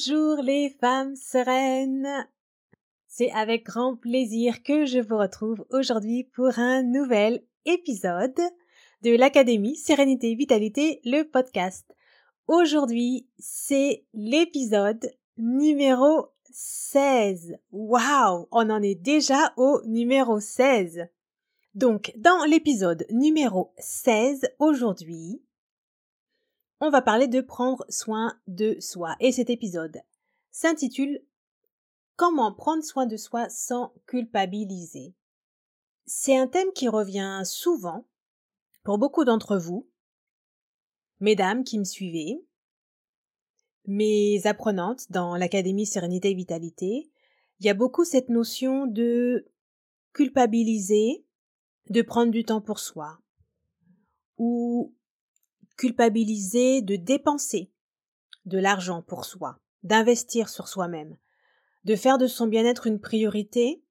Bonjour les femmes sereines C'est avec grand plaisir que je vous retrouve aujourd'hui pour un nouvel épisode de l'Académie Sérénité Vitalité, le podcast. Aujourd'hui, c'est l'épisode numéro 16. Waouh On en est déjà au numéro 16. Donc, dans l'épisode numéro 16, aujourd'hui, on va parler de prendre soin de soi. Et cet épisode s'intitule Comment prendre soin de soi sans culpabiliser. C'est un thème qui revient souvent pour beaucoup d'entre vous, mesdames qui me suivez, mes apprenantes dans l'Académie Sérénité et Vitalité, il y a beaucoup cette notion de culpabiliser, de prendre du temps pour soi, ou culpabiliser de dépenser de l'argent pour soi, d'investir sur soi-même, de faire de son bien-être une priorité,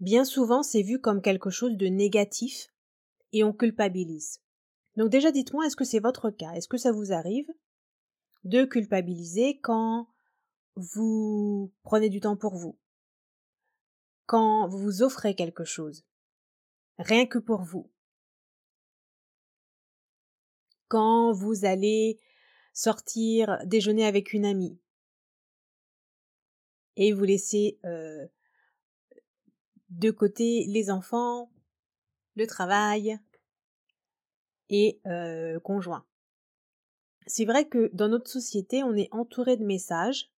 bien souvent c'est vu comme quelque chose de négatif et on culpabilise. Donc déjà dites-moi, est-ce que c'est votre cas? Est-ce que ça vous arrive de culpabiliser quand vous prenez du temps pour vous? Quand vous vous offrez quelque chose Rien que pour vous? Quand vous allez sortir déjeuner avec une amie et vous laissez euh, de côté les enfants, le travail, et euh, conjoint. C'est vrai que dans notre société, on est entouré de messages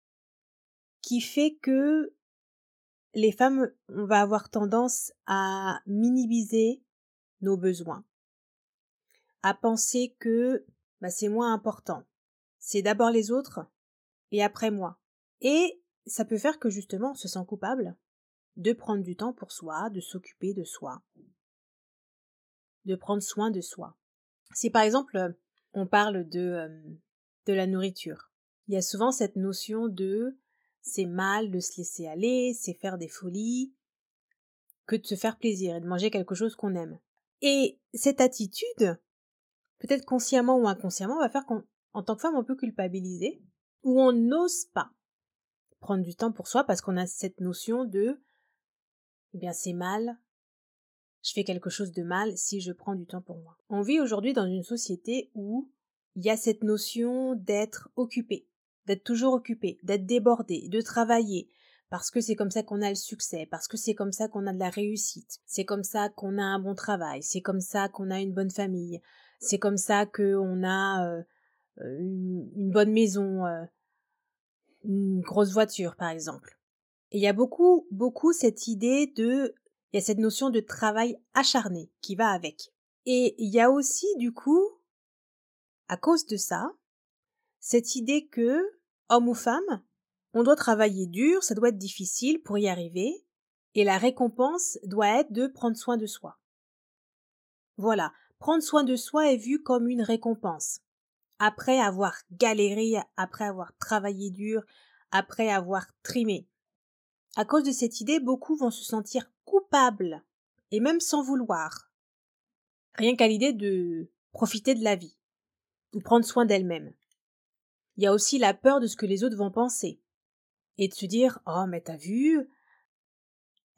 qui fait que les femmes, on va avoir tendance à minimiser nos besoins, à penser que bah, c'est moins important. C'est d'abord les autres et après moi. Et ça peut faire que justement on se sent coupable de prendre du temps pour soi, de s'occuper de soi, de prendre soin de soi. Si par exemple on parle de, de la nourriture, il y a souvent cette notion de c'est mal de se laisser aller, c'est faire des folies, que de se faire plaisir et de manger quelque chose qu'on aime. Et cette attitude, peut-être consciemment ou inconsciemment, va faire qu'en tant que femme, on peut culpabiliser, ou on n'ose pas prendre du temps pour soi parce qu'on a cette notion de eh bien c'est mal je fais quelque chose de mal si je prends du temps pour moi. On vit aujourd'hui dans une société où il y a cette notion d'être occupé, d'être toujours occupé, d'être débordé, de travailler, parce que c'est comme ça qu'on a le succès, parce que c'est comme ça qu'on a de la réussite, c'est comme ça qu'on a un bon travail, c'est comme ça qu'on a une bonne famille, c'est comme ça qu'on a euh, une, une, bonne maison, euh, une grosse voiture par exemple. Et il y a beaucoup, beaucoup cette idée de il y a cette notion de travail acharné qui va avec. Et il y a aussi, du coup, à cause de ça, cette idée que, homme ou femme, on doit travailler dur, ça doit être difficile pour y arriver, et la récompense doit être de prendre soin de soi. Voilà, prendre soin de soi est vu comme une récompense. Après avoir galéré, après avoir travaillé dur, après avoir trimé. À cause de cette idée, beaucoup vont se sentir coupable, et même sans vouloir. Rien qu'à l'idée de profiter de la vie, ou prendre soin d'elle-même. Il y a aussi la peur de ce que les autres vont penser, et de se dire Oh, mais t'as vu,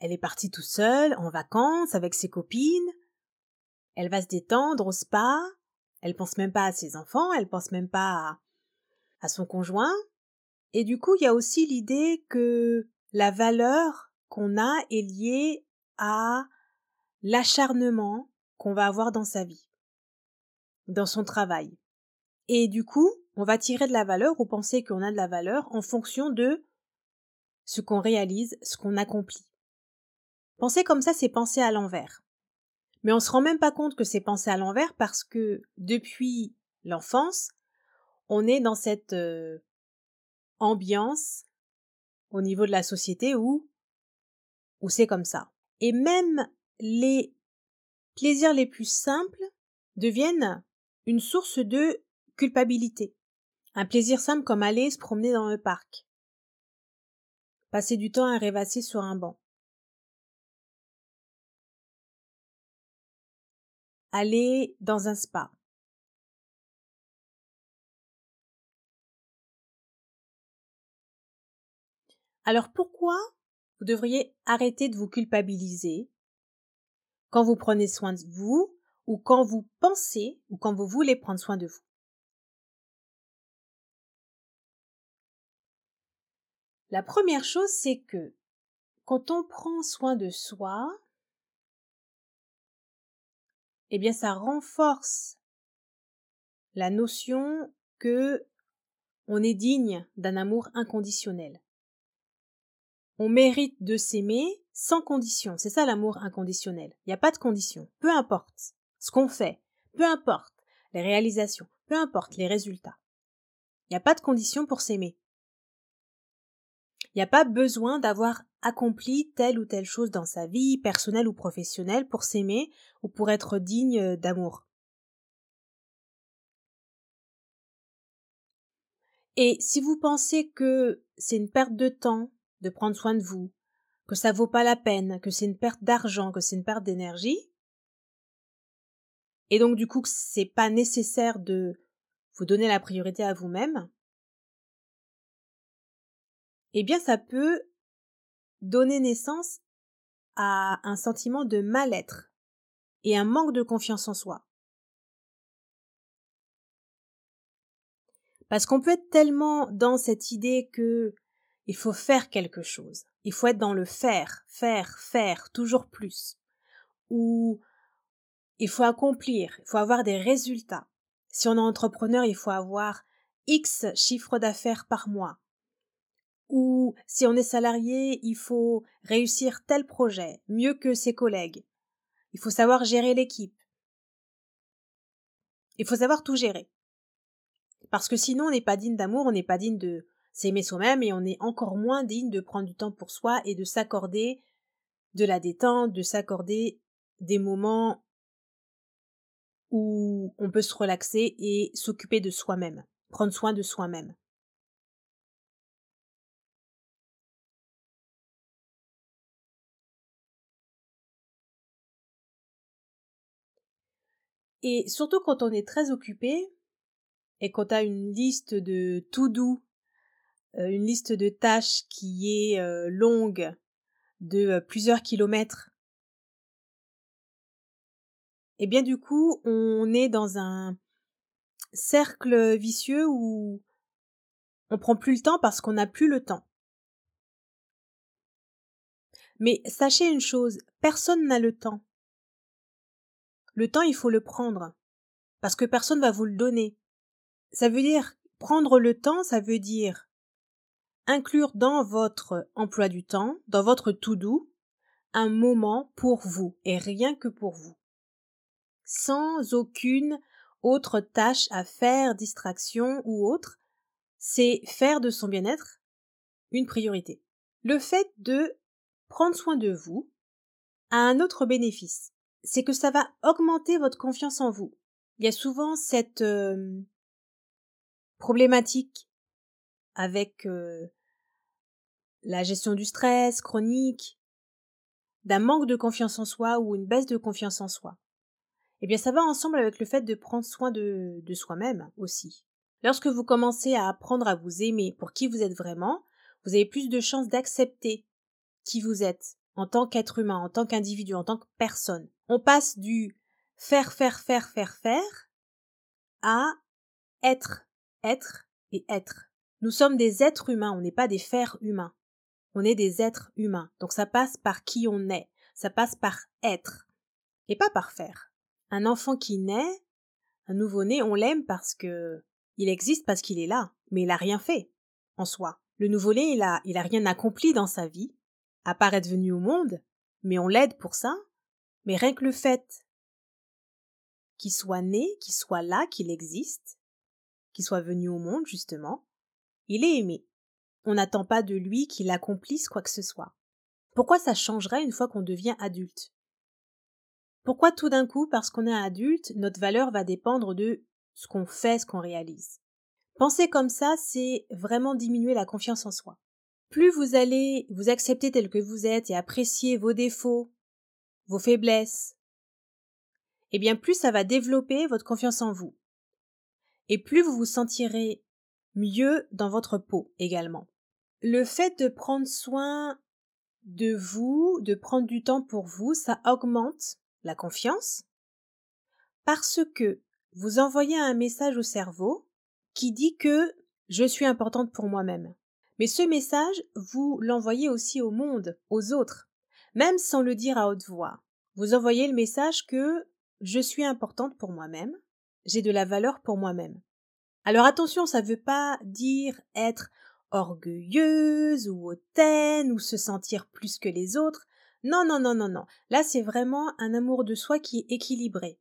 elle est partie tout seule, en vacances, avec ses copines, elle va se détendre au spa, elle pense même pas à ses enfants, elle pense même pas à, à son conjoint, et du coup, il y a aussi l'idée que la valeur qu'on a est lié à l'acharnement qu'on va avoir dans sa vie, dans son travail. Et du coup, on va tirer de la valeur ou penser qu'on a de la valeur en fonction de ce qu'on réalise, ce qu'on accomplit. Penser comme ça, c'est penser à l'envers. Mais on se rend même pas compte que c'est penser à l'envers parce que depuis l'enfance, on est dans cette euh, ambiance au niveau de la société où, où c'est comme ça. Et même les plaisirs les plus simples deviennent une source de culpabilité. Un plaisir simple comme aller se promener dans le parc. Passer du temps à rêvasser sur un banc. Aller dans un spa. Alors pourquoi vous devriez arrêter de vous culpabiliser quand vous prenez soin de vous ou quand vous pensez ou quand vous voulez prendre soin de vous? La première chose, c'est que quand on prend soin de soi, eh bien ça renforce la notion que on est digne d'un amour inconditionnel. On mérite de s'aimer sans condition. C'est ça l'amour inconditionnel. Il n'y a pas de condition. Peu importe ce qu'on fait, peu importe les réalisations, peu importe les résultats. Il n'y a pas de condition pour s'aimer. Il n'y a pas besoin d'avoir accompli telle ou telle chose dans sa vie, personnelle ou professionnelle, pour s'aimer ou pour être digne d'amour. Et si vous pensez que c'est une perte de temps de prendre soin de vous, que ça vaut pas la peine, que c'est une perte d'argent, que c'est une perte d'énergie, et donc du coup que c'est pas nécessaire de vous donner la priorité à vous-même, eh bien ça peut donner naissance à un sentiment de mal-être et un manque de confiance en soi. Parce qu'on peut être tellement dans cette idée que il faut faire quelque chose. Il faut être dans le faire, faire, faire, toujours plus. Ou il faut accomplir, il faut avoir des résultats. Si on est entrepreneur, il faut avoir X chiffre d'affaires par mois ou si on est salarié, il faut réussir tel projet mieux que ses collègues. Il faut savoir gérer l'équipe. Il faut savoir tout gérer. Parce que sinon on n'est pas digne d'amour, on n'est pas digne de s'aimer soi-même et on est encore moins digne de prendre du temps pour soi et de s'accorder de la détente, de s'accorder des moments où on peut se relaxer et s'occuper de soi-même, prendre soin de soi-même. Et surtout quand on est très occupé et quand a une liste de tout doux, euh, une liste de tâches qui est euh, longue de euh, plusieurs kilomètres, et bien du coup on est dans un cercle vicieux où on prend plus le temps parce qu'on n'a plus le temps. Mais sachez une chose, personne n'a le temps. Le temps, il faut le prendre. Parce que personne va vous le donner. Ça veut dire, prendre le temps, ça veut dire inclure dans votre emploi du temps, dans votre tout doux, un moment pour vous et rien que pour vous. Sans aucune autre tâche à faire, distraction ou autre, c'est faire de son bien-être une priorité. Le fait de prendre soin de vous a un autre bénéfice c'est que ça va augmenter votre confiance en vous. Il y a souvent cette euh, problématique avec euh, la gestion du stress chronique, d'un manque de confiance en soi ou une baisse de confiance en soi. Eh bien, ça va ensemble avec le fait de prendre soin de, de soi-même aussi. Lorsque vous commencez à apprendre à vous aimer pour qui vous êtes vraiment, vous avez plus de chances d'accepter qui vous êtes en tant qu'être humain, en tant qu'individu, en tant que personne on passe du faire, faire, faire, faire, faire à être, être et être. Nous sommes des êtres humains, on n'est pas des fers humains. On est des êtres humains. Donc ça passe par qui on est. Ça passe par être. Et pas par faire. Un enfant qui naît, un nouveau-né, on l'aime parce que il existe parce qu'il est là. Mais il a rien fait en soi. Le nouveau-né, il a, il a rien accompli dans sa vie, à part être venu au monde. Mais on l'aide pour ça, mais rien que le fait qu'il soit né, qu'il soit là, qu'il existe, qu'il soit venu au monde, justement. Il est aimé. On n'attend pas de lui qu'il accomplisse quoi que ce soit. Pourquoi ça changerait une fois qu'on devient adulte? Pourquoi tout d'un coup, parce qu'on est adulte, notre valeur va dépendre de ce qu'on fait, ce qu'on réalise? Penser comme ça, c'est vraiment diminuer la confiance en soi. Plus vous allez vous accepter tel que vous êtes et apprécier vos défauts, vos faiblesses, et eh bien plus ça va développer votre confiance en vous. Et plus vous vous sentirez mieux dans votre peau également. Le fait de prendre soin de vous, de prendre du temps pour vous, ça augmente la confiance parce que vous envoyez un message au cerveau qui dit que je suis importante pour moi-même. Mais ce message, vous l'envoyez aussi au monde, aux autres, même sans le dire à haute voix. Vous envoyez le message que je suis importante pour moi-même, j'ai de la valeur pour moi-même. Alors attention, ça ne veut pas dire être orgueilleuse ou hautaine ou se sentir plus que les autres. Non, non, non, non, non. Là, c'est vraiment un amour de soi qui est équilibré.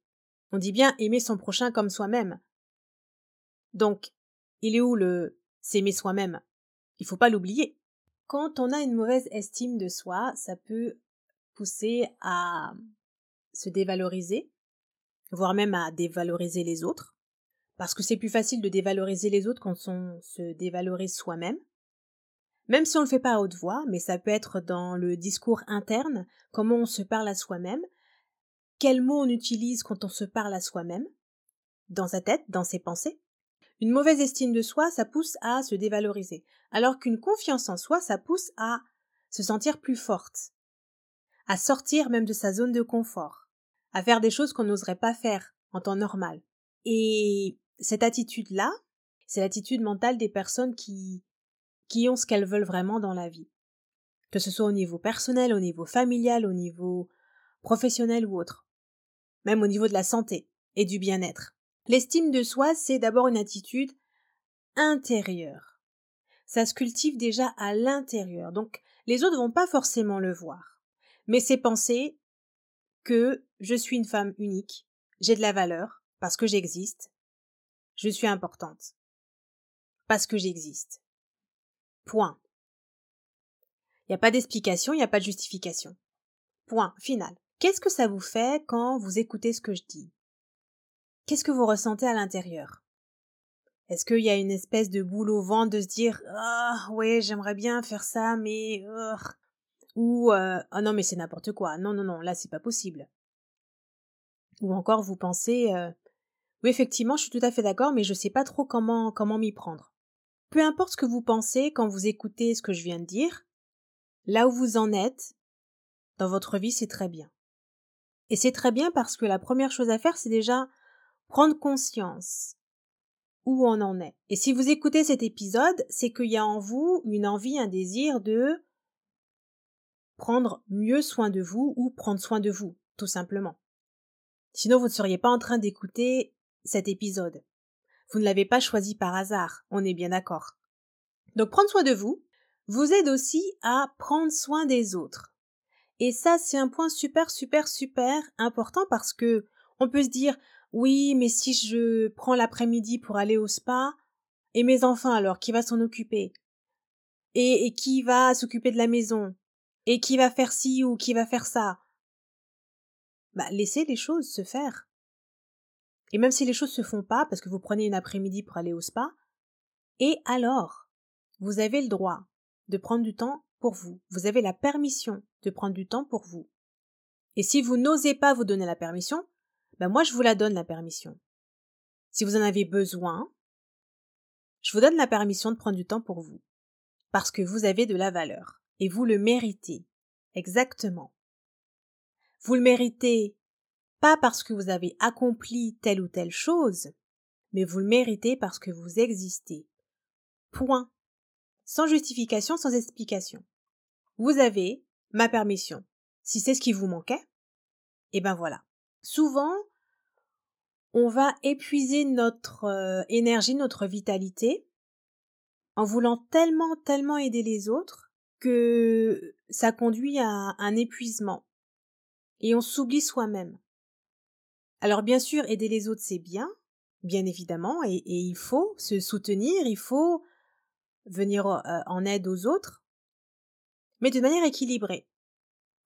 On dit bien aimer son prochain comme soi-même. Donc, il est où le s'aimer soi-même? Il faut pas l'oublier. Quand on a une mauvaise estime de soi, ça peut pousser à se dévaloriser, voire même à dévaloriser les autres, parce que c'est plus facile de dévaloriser les autres quand on se dévalorise soi-même. Même si on ne le fait pas à haute voix, mais ça peut être dans le discours interne, comment on se parle à soi-même, quels mots on utilise quand on se parle à soi-même, dans sa tête, dans ses pensées. Une mauvaise estime de soi, ça pousse à se dévaloriser, alors qu'une confiance en soi, ça pousse à se sentir plus forte, à sortir même de sa zone de confort, à faire des choses qu'on n'oserait pas faire en temps normal. Et cette attitude-là, c'est l'attitude mentale des personnes qui, qui ont ce qu'elles veulent vraiment dans la vie. Que ce soit au niveau personnel, au niveau familial, au niveau professionnel ou autre. Même au niveau de la santé et du bien-être. L'estime de soi, c'est d'abord une attitude intérieure. Ça se cultive déjà à l'intérieur, donc les autres vont pas forcément le voir. Mais c'est penser que je suis une femme unique, j'ai de la valeur, parce que j'existe, je suis importante. Parce que j'existe. Point. Il n'y a pas d'explication, il n'y a pas de justification. Point, final. Qu'est-ce que ça vous fait quand vous écoutez ce que je dis? Qu'est-ce que vous ressentez à l'intérieur? Est-ce qu'il y a une espèce de boule au vent de se dire Ah ouais j'aimerais bien faire ça mais ou euh, ah non mais c'est n'importe quoi. Non non non là c'est pas possible. Ou encore vous pensez euh, oui effectivement je suis tout à fait d'accord mais je sais pas trop comment comment m'y prendre. Peu importe ce que vous pensez quand vous écoutez ce que je viens de dire là où vous en êtes dans votre vie c'est très bien. Et c'est très bien parce que la première chose à faire c'est déjà prendre conscience où on en est. Et si vous écoutez cet épisode, c'est qu'il y a en vous une envie, un désir de prendre mieux soin de vous ou prendre soin de vous, tout simplement. Sinon, vous ne seriez pas en train d'écouter cet épisode. Vous ne l'avez pas choisi par hasard, on est bien d'accord. Donc prendre soin de vous vous aide aussi à prendre soin des autres. Et ça, c'est un point super, super, super important parce que on peut se dire, oui, mais si je prends l'après-midi pour aller au spa, et mes enfants alors, qui va s'en occuper? Et, qui va s'occuper de la maison? Et qui va faire ci ou qui va faire ça? Bah, laissez les choses se faire. Et même si les choses se font pas, parce que vous prenez une après-midi pour aller au spa, et alors, vous avez le droit de prendre du temps pour vous. Vous avez la permission de prendre du temps pour vous. Et si vous n'osez pas vous donner la permission, ben moi je vous la donne la permission. Si vous en avez besoin, je vous donne la permission de prendre du temps pour vous. Parce que vous avez de la valeur. Et vous le méritez. Exactement. Vous le méritez pas parce que vous avez accompli telle ou telle chose, mais vous le méritez parce que vous existez. Point. Sans justification, sans explication. Vous avez ma permission. Si c'est ce qui vous manquait, eh ben voilà. Souvent, on va épuiser notre euh, énergie, notre vitalité, en voulant tellement, tellement aider les autres que ça conduit à un épuisement. Et on s'oublie soi-même. Alors bien sûr, aider les autres, c'est bien, bien évidemment, et, il faut se soutenir, il faut venir euh, en aide aux autres, mais de manière équilibrée,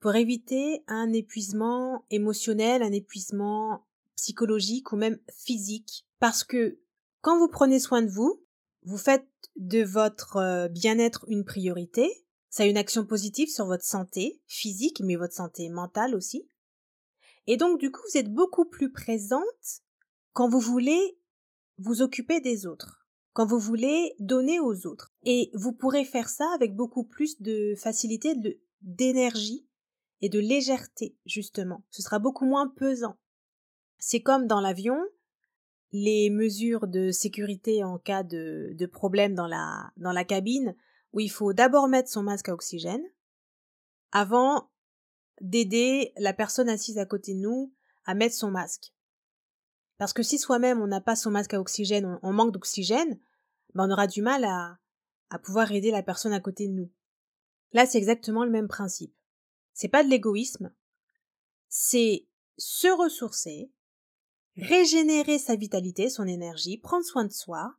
pour éviter un épuisement émotionnel, un épuisement psychologique ou même physique. Parce que quand vous prenez soin de vous, vous faites de votre euh, bien-être une priorité, ça a une action positive sur votre santé physique, mais votre santé mentale aussi. Et donc, du coup, vous êtes beaucoup plus présente quand vous voulez vous occuper des autres, quand vous voulez donner aux autres. Et vous pourrez faire ça avec beaucoup plus de facilité, d'énergie et de légèreté, justement. Ce sera beaucoup moins pesant. C'est comme dans l'avion, les mesures de sécurité en cas de, de problème dans la, dans la cabine, où il faut d'abord mettre son masque à oxygène, avant d'aider la personne assise à côté de nous à mettre son masque. Parce que si soi-même on n'a pas son masque à oxygène, on, manque d'oxygène, ben on aura du mal à, à pouvoir aider la personne à côté de nous. Là, c'est exactement le même principe. C'est pas de l'égoïsme, c'est se ressourcer, régénérer sa vitalité, son énergie, prendre soin de soi,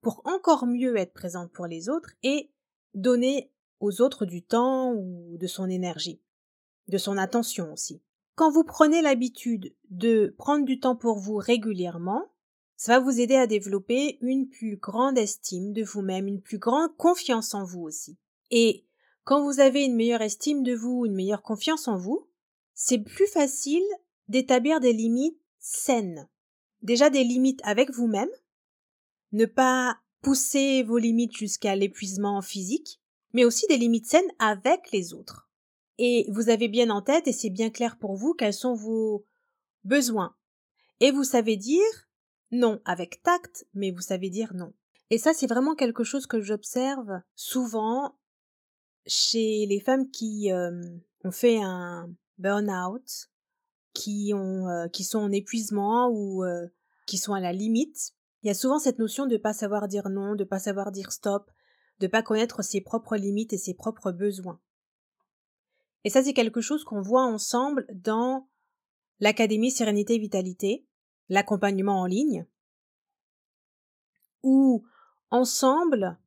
pour encore mieux être présente pour les autres et donner aux autres du temps ou de son énergie de son attention aussi. Quand vous prenez l'habitude de prendre du temps pour vous régulièrement, ça va vous aider à développer une plus grande estime de vous-même, une plus grande confiance en vous aussi. Et quand vous avez une meilleure estime de vous, une meilleure confiance en vous, c'est plus facile d'établir des limites saines. Déjà des limites avec vous-même, ne pas pousser vos limites jusqu'à l'épuisement physique, mais aussi des limites saines avec les autres et vous avez bien en tête, et c'est bien clair pour vous, quels sont vos besoins. Et vous savez dire non avec tact, mais vous savez dire non. Et ça, c'est vraiment quelque chose que j'observe souvent chez les femmes qui ont fait un burn-out, qui ont, qui sont en épuisement ou qui sont à la limite. Il y a souvent cette notion de pas savoir dire non, de pas savoir dire stop, de pas connaître ses propres limites et ses propres besoins. Et ça, c'est quelque chose qu'on voit ensemble dans l'Académie Sérénité Vitalité, l'accompagnement en ligne, où ensemble,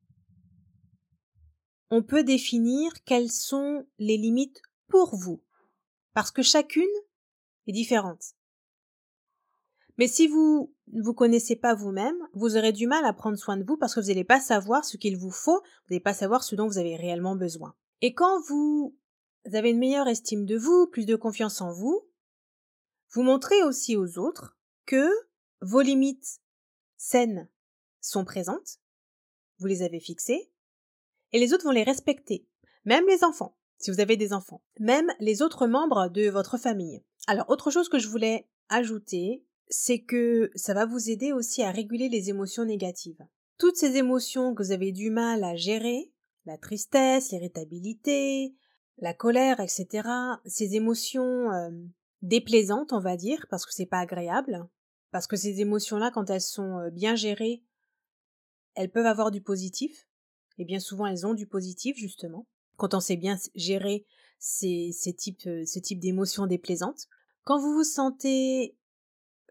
on peut définir quelles sont les limites pour vous, parce que chacune est différente. Mais si vous ne vous connaissez pas vous-même, vous aurez du mal à prendre soin de vous parce que vous n'allez pas savoir ce qu'il vous faut, vous n'allez pas savoir ce dont vous avez réellement besoin. Et quand vous avez une meilleure estime de vous, plus de confiance en vous, vous montrez aussi aux autres que vos limites saines sont présentes, vous les avez fixées, et les autres vont les respecter, même les enfants, si vous avez des enfants, même les autres membres de votre famille. Alors, autre chose que je voulais ajouter, c'est que ça va vous aider aussi à réguler les émotions négatives. Toutes ces émotions que vous avez du mal à gérer, la tristesse, l'irritabilité, la colère, etc., ces émotions euh, déplaisantes, on va dire, parce que c'est pas agréable, parce que ces émotions-là, quand elles sont euh, bien gérées, elles peuvent avoir du positif, et bien souvent elles ont du positif, justement, quand on sait bien gérer ces, ces types, euh, ce type d'émotions déplaisantes. Quand vous vous sentez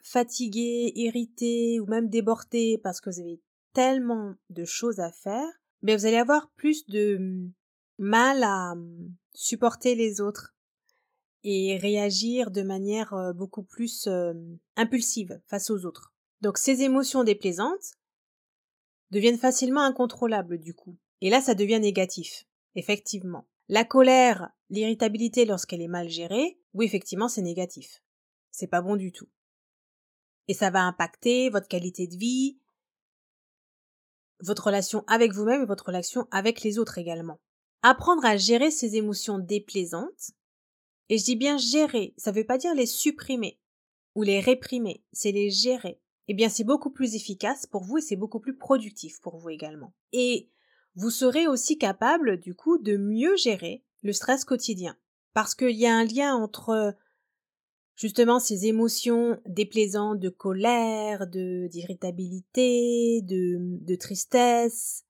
fatigué, irrité ou même débordé parce que vous avez tellement de choses à faire, mais vous allez avoir plus de hum, mal à hum, supporter les autres et réagir de manière euh, beaucoup plus euh, impulsive face aux autres. Donc ces émotions déplaisantes deviennent facilement incontrôlables du coup. Et là, ça devient négatif, effectivement. La colère, l'irritabilité lorsqu'elle est mal gérée, oui, effectivement, c'est négatif. C'est pas bon du tout. Et ça va impacter votre qualité de vie, votre relation avec vous-même et votre relation avec les autres également. Apprendre à gérer ses émotions déplaisantes. Et je dis bien gérer, ça ne veut pas dire les supprimer ou les réprimer, c'est les gérer. Eh bien, c'est beaucoup plus efficace pour vous et c'est beaucoup plus productif pour vous également. Et vous serez aussi capable, du coup, de mieux gérer le stress quotidien. Parce qu'il y a un lien entre justement ces émotions déplaisantes de colère, de d'irritabilité, de, de tristesse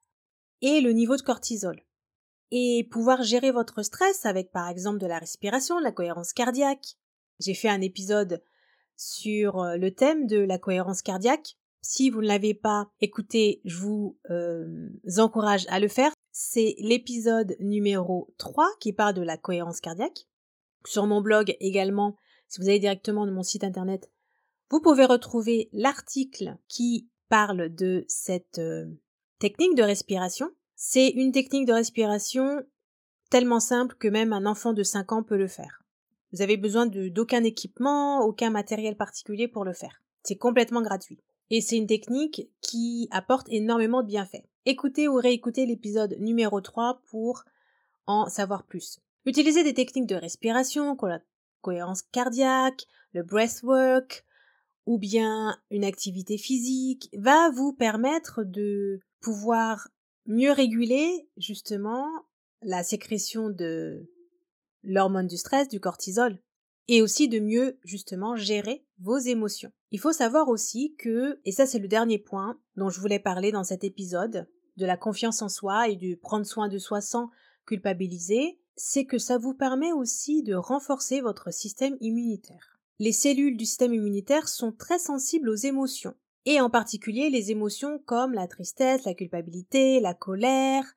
et le niveau de cortisol et pouvoir gérer votre stress avec par exemple de la respiration, de la cohérence cardiaque. J'ai fait un épisode sur euh, le thème de la cohérence cardiaque. Si vous ne l'avez pas écouté, je vous euh, encourage à le faire. C'est l'épisode numéro 3 qui parle de la cohérence cardiaque. Sur mon blog également, si vous allez directement de mon site internet, vous pouvez retrouver l'article qui parle de cette euh, technique de respiration. C'est une technique de respiration tellement simple que même un enfant de 5 ans peut le faire. Vous avez besoin d'aucun équipement, aucun matériel particulier pour le faire. C'est complètement gratuit. Et c'est une technique qui apporte énormément de bienfaits. Écoutez ou réécoutez l'épisode numéro 3 pour en savoir plus. Utilisez des techniques de respiration comme la cohérence cardiaque, le breathwork ou bien une activité physique va vous permettre de pouvoir mieux réguler justement la sécrétion de l'hormone du stress, du cortisol, et aussi de mieux justement gérer vos émotions. Il faut savoir aussi que, et ça c'est le dernier point dont je voulais parler dans cet épisode, de la confiance en soi et du prendre soin de soi sans culpabiliser, c'est que ça vous permet aussi de renforcer votre système immunitaire. Les cellules du système immunitaire sont très sensibles aux émotions, et en particulier les émotions comme la tristesse, la culpabilité, la colère,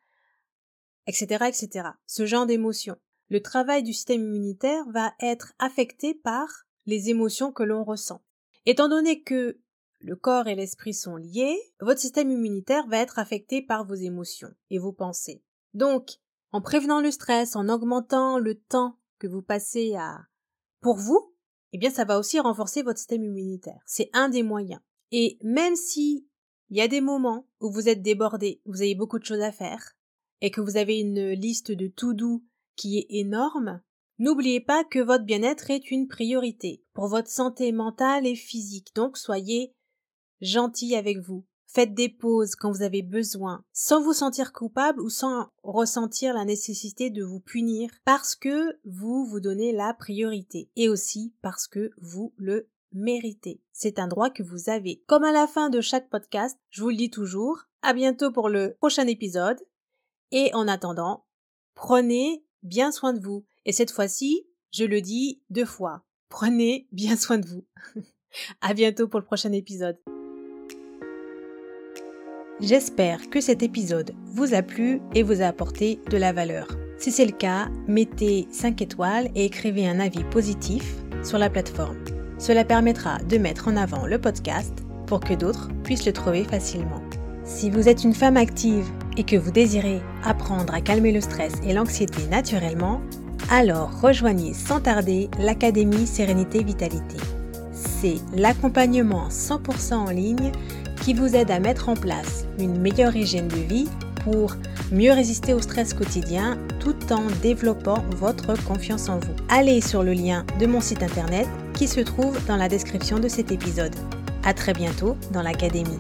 etc., etc. Ce genre d'émotions. Le travail du système immunitaire va être affecté par les émotions que l'on ressent. Étant donné que le corps et l'esprit sont liés, votre système immunitaire va être affecté par vos émotions et vos pensées. Donc, en prévenant le stress, en augmentant le temps que vous passez à pour vous, eh bien ça va aussi renforcer votre système immunitaire. C'est un des moyens. Et même si il y a des moments où vous êtes débordé, vous avez beaucoup de choses à faire, et que vous avez une liste de tout doux qui est énorme, n'oubliez pas que votre bien-être est une priorité pour votre santé mentale et physique. Donc soyez gentil avec vous. Faites des pauses quand vous avez besoin, sans vous sentir coupable ou sans ressentir la nécessité de vous punir parce que vous vous donnez la priorité et aussi parce que vous le méritez. C'est un droit que vous avez. Comme à la fin de chaque podcast, je vous le dis toujours, à bientôt pour le prochain épisode. Et en attendant, prenez bien soin de vous. Et cette fois-ci, je le dis deux fois. Prenez bien soin de vous. à bientôt pour le prochain épisode. J'espère que cet épisode vous a plu et vous a apporté de la valeur. Si c'est le cas, mettez 5 étoiles et écrivez un avis positif sur la plateforme. Cela permettra de mettre en avant le podcast pour que d'autres puissent le trouver facilement. Si vous êtes une femme active et que vous désirez apprendre à calmer le stress et l'anxiété naturellement, alors rejoignez sans tarder l'Académie Sérénité Vitalité. C'est l'accompagnement 100% en ligne qui vous aide à mettre en place une meilleure hygiène de vie pour mieux résister au stress quotidien tout en développant votre confiance en vous. Allez sur le lien de mon site internet qui se trouve dans la description de cet épisode. À très bientôt dans l'Académie.